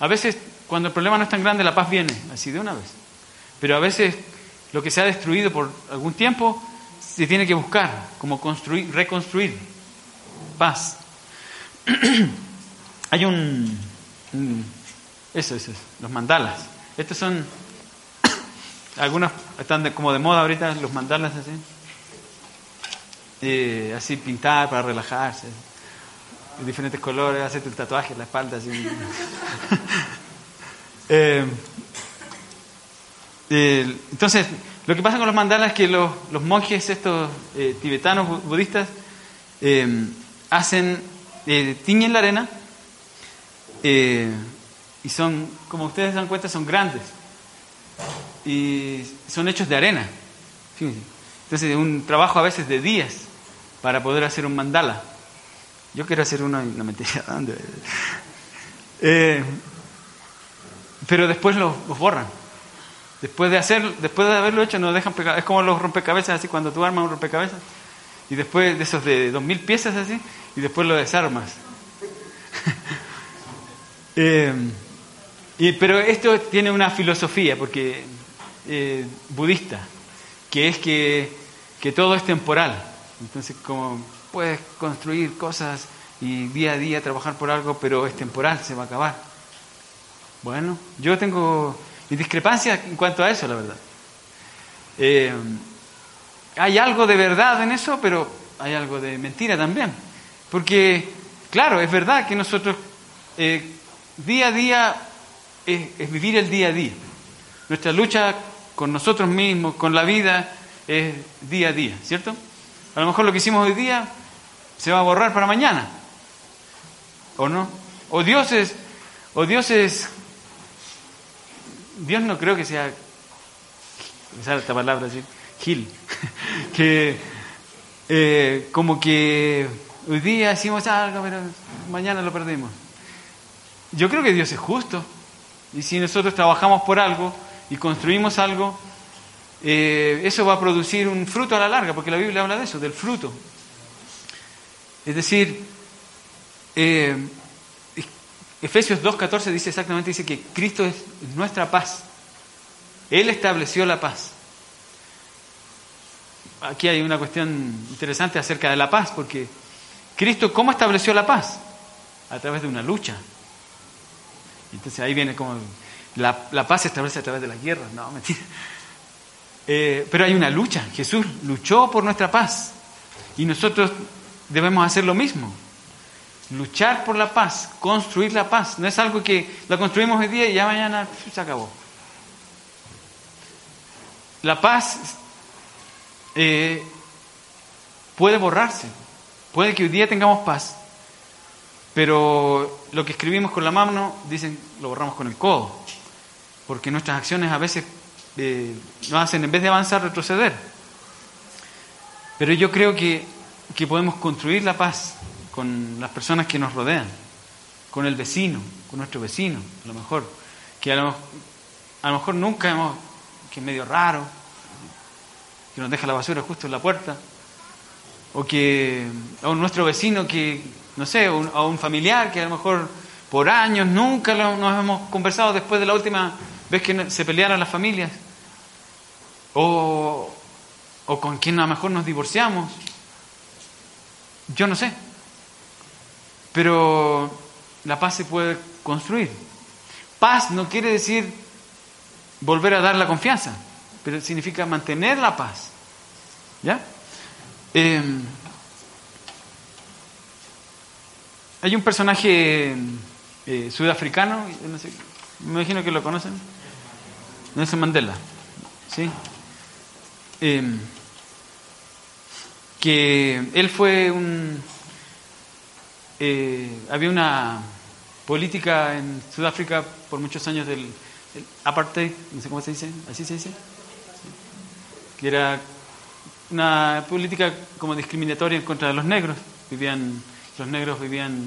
A veces, cuando el problema no es tan grande, la paz viene, así de una vez. Pero a veces, lo que se ha destruido por algún tiempo, se tiene que buscar, como construir, reconstruir. Paz. <clears throat> Hay un, Eso, eso, los mandalas. Estos son. <coughs> Algunos están como de moda ahorita, los mandalas así. Eh, así pintar para relajarse. En diferentes colores, hacerte un tatuaje en la espalda. Así. <laughs> Eh, eh, entonces, lo que pasa con los mandalas es que los, los monjes, estos tibetanos budistas, hacen, tiñen la arena y son, como ustedes se dan cuenta, son grandes. Y son hechos de arena. Entonces, es un trabajo a veces de días para poder hacer un mandala. Yo quiero hacer uno y no me ¿dónde? <laughs> Eh, pero después los, borran. Después de, hacer, después de haberlo hecho, no dejan pegar. Es como los rompecabezas, así cuando tú armas un rompecabezas. Y después de esos de dos mil piezas, así, y después lo desarmas. <laughs> eh, y, pero esto tiene una filosofía porque eh, budista, que es que, que, todo es temporal. Entonces, como puedes construir cosas y día a día trabajar por algo, pero es temporal, se va a acabar. Bueno, yo tengo discrepancias en cuanto a eso, la verdad. Eh, hay algo de verdad en eso, pero hay algo de mentira también. Porque, claro, es verdad que nosotros eh, día a día es, vivir el día a día. Nuestra lucha con nosotros mismos, con la vida, es día a día, ¿cierto? A lo mejor lo que hicimos hoy día se va a borrar para mañana, ¿o no? O Dios es, o Dios es, Dios no creo que sea, usar esta palabra Gil, <laughs> que eh, como que hoy día hicimos algo, pero mañana lo perdemos. Yo creo que Dios es justo. Y si nosotros trabajamos por algo y construimos algo, eh, eso va a producir un fruto a la larga, porque la Biblia habla de eso, del fruto. Es decir, eh, Efesios 2.14 dice exactamente, dice que Cristo es nuestra paz. Él estableció la paz. Aquí hay una cuestión interesante acerca de la paz, porque Cristo, ¿cómo estableció la paz? A través de una lucha. Entonces ahí viene como la, paz se establece a través de la guerra. No, mentira. Eh, pero hay una lucha. Jesús luchó por nuestra paz. Y nosotros debemos hacer lo mismo. Luchar por la paz, construir la paz. No es algo que la construimos hoy día y ya mañana se acabó. La paz eh, puede borrarse. Puede que hoy día tengamos paz, pero lo que escribimos con la mano, dicen, lo borramos con el codo, porque nuestras acciones a veces eh, nos hacen, en vez de avanzar, retroceder. Pero yo creo que, que podemos construir la paz con las personas que nos rodean, con el vecino, con nuestro vecino, a lo mejor, que a lo, a lo mejor nunca hemos, que es medio raro, que nos deja la basura justo en la puerta, o que o nuestro vecino que no sé, a un familiar que a lo mejor por años nunca nos hemos conversado después de la última vez que se pelearon las familias, o, o con quien a lo mejor nos divorciamos, yo no sé, pero la paz se puede construir. Paz no quiere decir volver a dar la confianza, pero significa mantener la paz. ¿Ya? Eh, Hay un personaje eh, sudafricano, me imagino que lo conocen, Nelson Mandela, ¿sí? Em, que él fue un... Eh, había una política en Sudáfrica por muchos años del, apartheid, no sé cómo se dice, así se dice, que era una política como discriminatoria en contra de los negros, vivían los negros vivían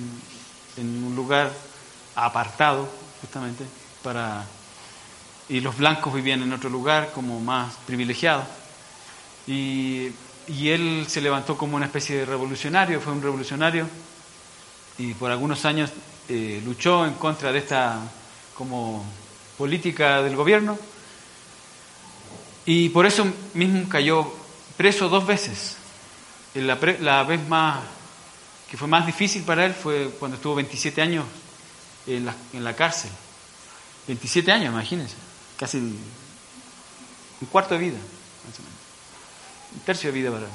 en un lugar apartado, justamente, para y los blancos vivían en otro lugar como más privilegiados. Y, y, él se levantó como una especie de revolucionario, fue un revolucionario y por algunos años eh, luchó en contra de esta como política del gobierno. Y por eso mismo cayó preso dos veces. La, la vez más que fue más difícil para él fue cuando estuvo 27 años en la, en la cárcel. 27 años, imagínense. Casi un cuarto de vida, más o menos. Un tercio de vida para él,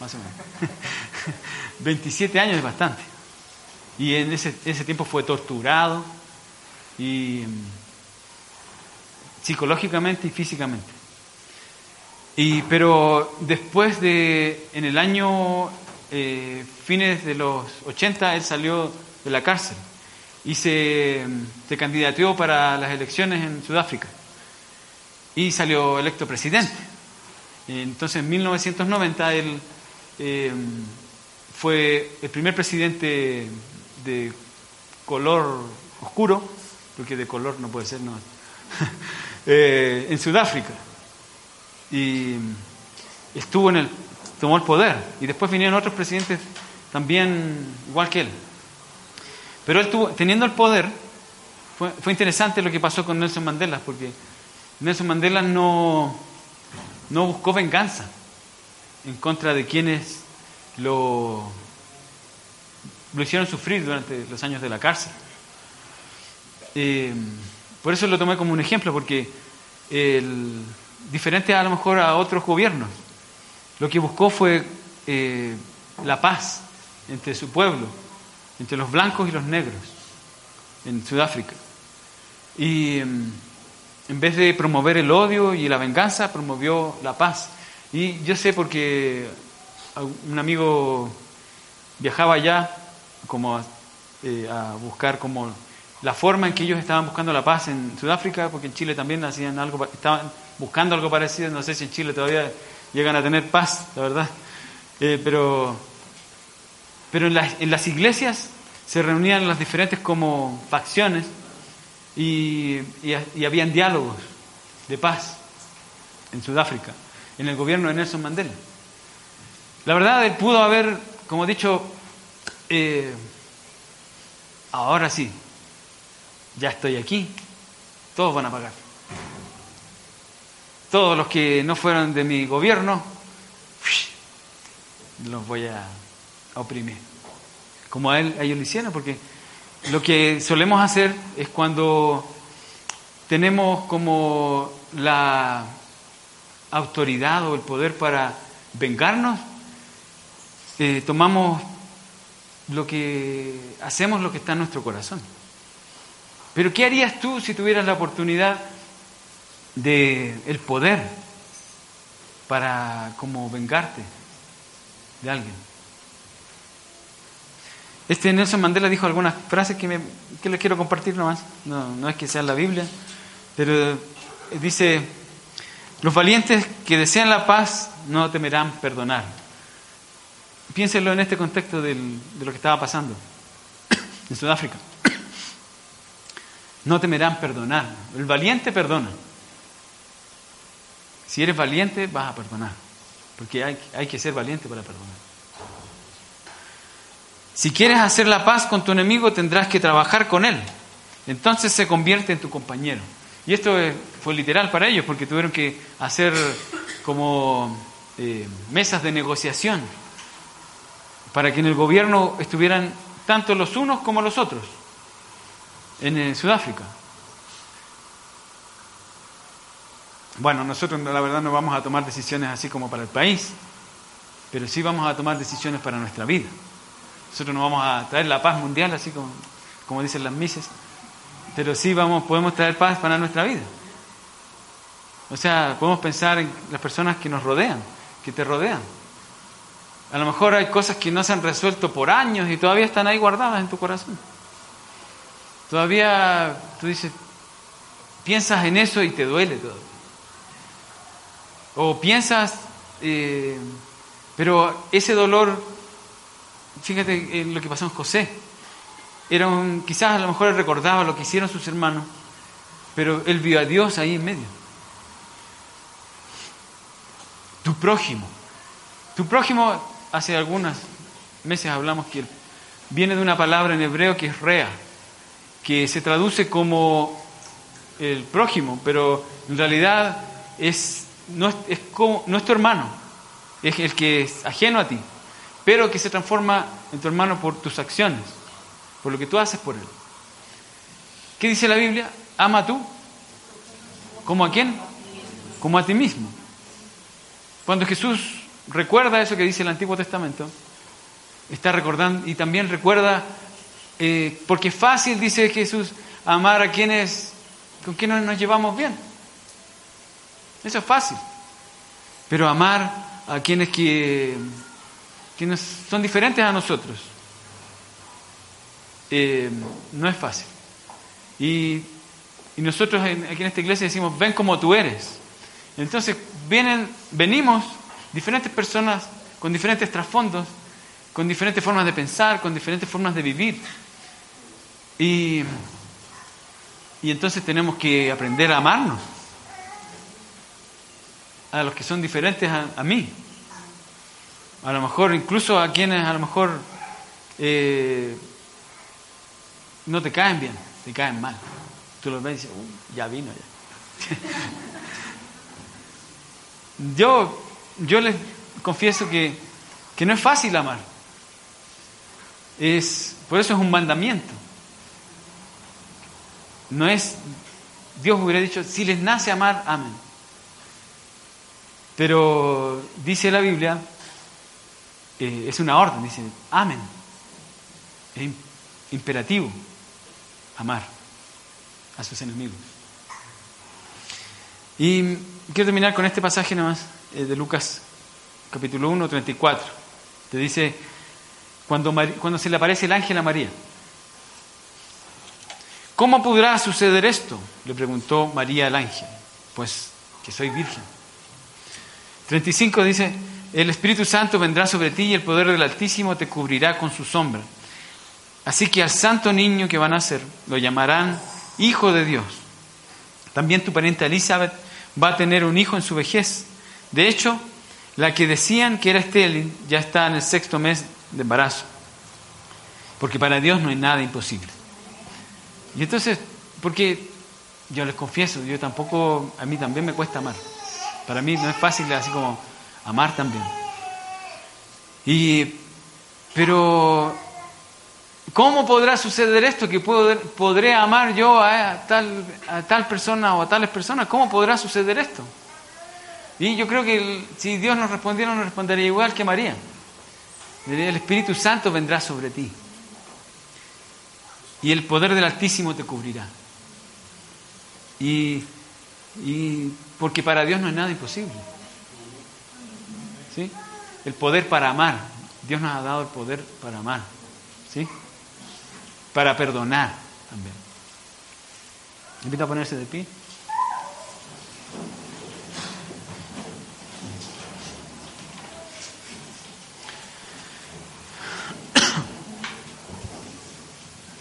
más o menos. <laughs> 27 años es bastante. Y en ese, ese tiempo fue torturado y mm, psicológicamente y físicamente. Y, pero después de, en el año, eh, fines de los 80, él salió de la cárcel y se, candidateó para las elecciones en Sudáfrica y salió electo presidente. Entonces, en 1990, él eh, fue el primer presidente de color oscuro, porque de color no puede ser, no, <laughs> eh, en Sudáfrica. Y estuvo en el, tomó el poder. Y después vinieron otros presidentes también igual que él. Pero él tuvo, teniendo el poder, fue, fue interesante lo que pasó con Nelson Mandela, porque Nelson Mandela no, no buscó venganza en contra de quienes lo, lo hicieron sufrir durante los años de la cárcel. Eh, por eso lo tomé como un ejemplo, porque el, diferente a lo mejor a otros gobiernos, lo que buscó fue eh, la paz entre su pueblo, entre los blancos y los negros en Sudáfrica. Y em, en vez de promover el odio y la venganza, promovió la paz. Y yo sé porque un amigo viajaba allá como eh, a buscar como la forma en que ellos estaban buscando la paz en Sudáfrica, porque en Chile también hacían algo, estaban buscando algo parecido, no sé si en Chile todavía llegan a tener paz, la verdad, eh, pero, pero en, las, en las iglesias se reunían las diferentes como facciones y, y, habían diálogos de paz en Sudáfrica, en el gobierno de Nelson Mandela. La verdad, él pudo haber, como he dicho, eh, ahora sí, ya estoy aquí, todos van a pagar. Todos los que no fueron de mi gobierno, los voy a oprimir. Como a, él, a ellos lo hicieron, porque lo que solemos hacer es cuando tenemos como la autoridad o el poder para vengarnos, eh, tomamos lo que hacemos lo que está en nuestro corazón. Pero ¿qué harías tú si tuvieras la oportunidad de el poder para como vengarte de alguien? Este Nelson Mandela dijo algunas frases que, me, que les quiero compartir nomás. No, no es que sea la Biblia, pero dice, los valientes que desean la paz no temerán perdonar. Piénsenlo en este contexto de lo que estaba pasando en Sudáfrica <coughs> no temerán perdonar. El valiente perdona. Si eres valiente, vas a perdonar. Porque hay, hay, que ser valiente para perdonar. Si quieres hacer la paz con tu enemigo, tendrás que trabajar con él. Entonces se convierte en tu compañero. Y esto fue literal para ellos, porque tuvieron que hacer como eh, mesas de negociación para que en el gobierno estuvieran tanto los unos como los otros en eh, Sudáfrica. Bueno, nosotros la verdad no vamos a tomar decisiones así como para el país, pero sí vamos a tomar decisiones para nuestra vida. Nosotros no vamos a traer la paz mundial, así como, como dicen las mises, pero sí vamos, podemos traer paz para nuestra vida. O sea, podemos pensar en las personas que nos rodean, que te rodean. A lo mejor hay cosas que no se han resuelto por años y todavía están ahí guardadas en tu corazón. Todavía tú dices, piensas en eso y te duele todo. O piensas, eh, pero ese dolor, fíjate en lo que pasó en José. Era un, quizás a lo mejor recordaba lo que hicieron sus hermanos, pero él vio a Dios ahí en medio. Tu prójimo. Tu prójimo, hace algunos meses hablamos que viene de una palabra en hebreo que es rea que se traduce como el prójimo, pero en realidad es, no, es, como, no es tu hermano, es el que es ajeno a ti, pero que se transforma en tu hermano por tus acciones, por lo que tú haces por él. ¿Qué dice la Biblia? Ama tú. ¿Como a quién? Como a ti mismo. Cuando Jesús recuerda eso que dice el Antiguo Testamento, está recordando y también recuerda, eh, porque fácil, dice Jesús, amar a quienes, con quienes nos llevamos bien. Eso es fácil. Pero amar a quienes que, son diferentes a nosotros eh, no es fácil. Y, nosotros aquí en esta iglesia decimos, ven como tú eres. Entonces vienen, venimos diferentes personas con diferentes trasfondos, con diferentes formas de pensar, con diferentes formas de vivir. Y, y entonces tenemos que aprender a amarnos a los que son diferentes a, mí. A lo mejor, incluso a quienes a lo mejor eh, no te caen bien, te caen mal. Tú los ves y dices, ya vino ya. <laughs> yo, yo les confieso que, que no es fácil amar. Es, por eso es un mandamiento. No es, Dios hubiera dicho, si les nace amar, amen. Pero dice la Biblia, eh, es una orden, dice, amen. Es imperativo amar a sus enemigos. Y quiero terminar con este pasaje nada más eh, de Lucas capítulo 1, 34. Te dice, cuando, cuando se le aparece el ángel a María, ¿cómo podrá suceder esto? Le preguntó María al ángel. Pues que soy virgen. 35 dice, el Espíritu Santo vendrá sobre ti y el poder del Altísimo te cubrirá con su sombra. Así que al santo niño que van a nacer lo llamarán Hijo de Dios. También tu pariente Elizabeth va a tener un hijo en su vejez. De hecho, la que decían que era estéril ya está en el sexto mes de embarazo. Porque para Dios no hay nada imposible. Y entonces, porque yo les confieso, yo tampoco, a mí también me cuesta amar. Para mí no es fácil así como amar también. Y, pero, ¿cómo podrá suceder esto? Que podré amar yo a tal, a tal persona o a tales personas. ¿Cómo podrá suceder esto? Y yo creo que si Dios nos respondiera, nos respondería igual que María. El Espíritu Santo vendrá sobre ti. Y el poder del Altísimo te cubrirá. Y, y porque para Dios no es nada imposible. ¿Sí? El poder para amar. Dios nos ha dado el poder para amar. ¿Sí? Para perdonar también. A ponerse de pie.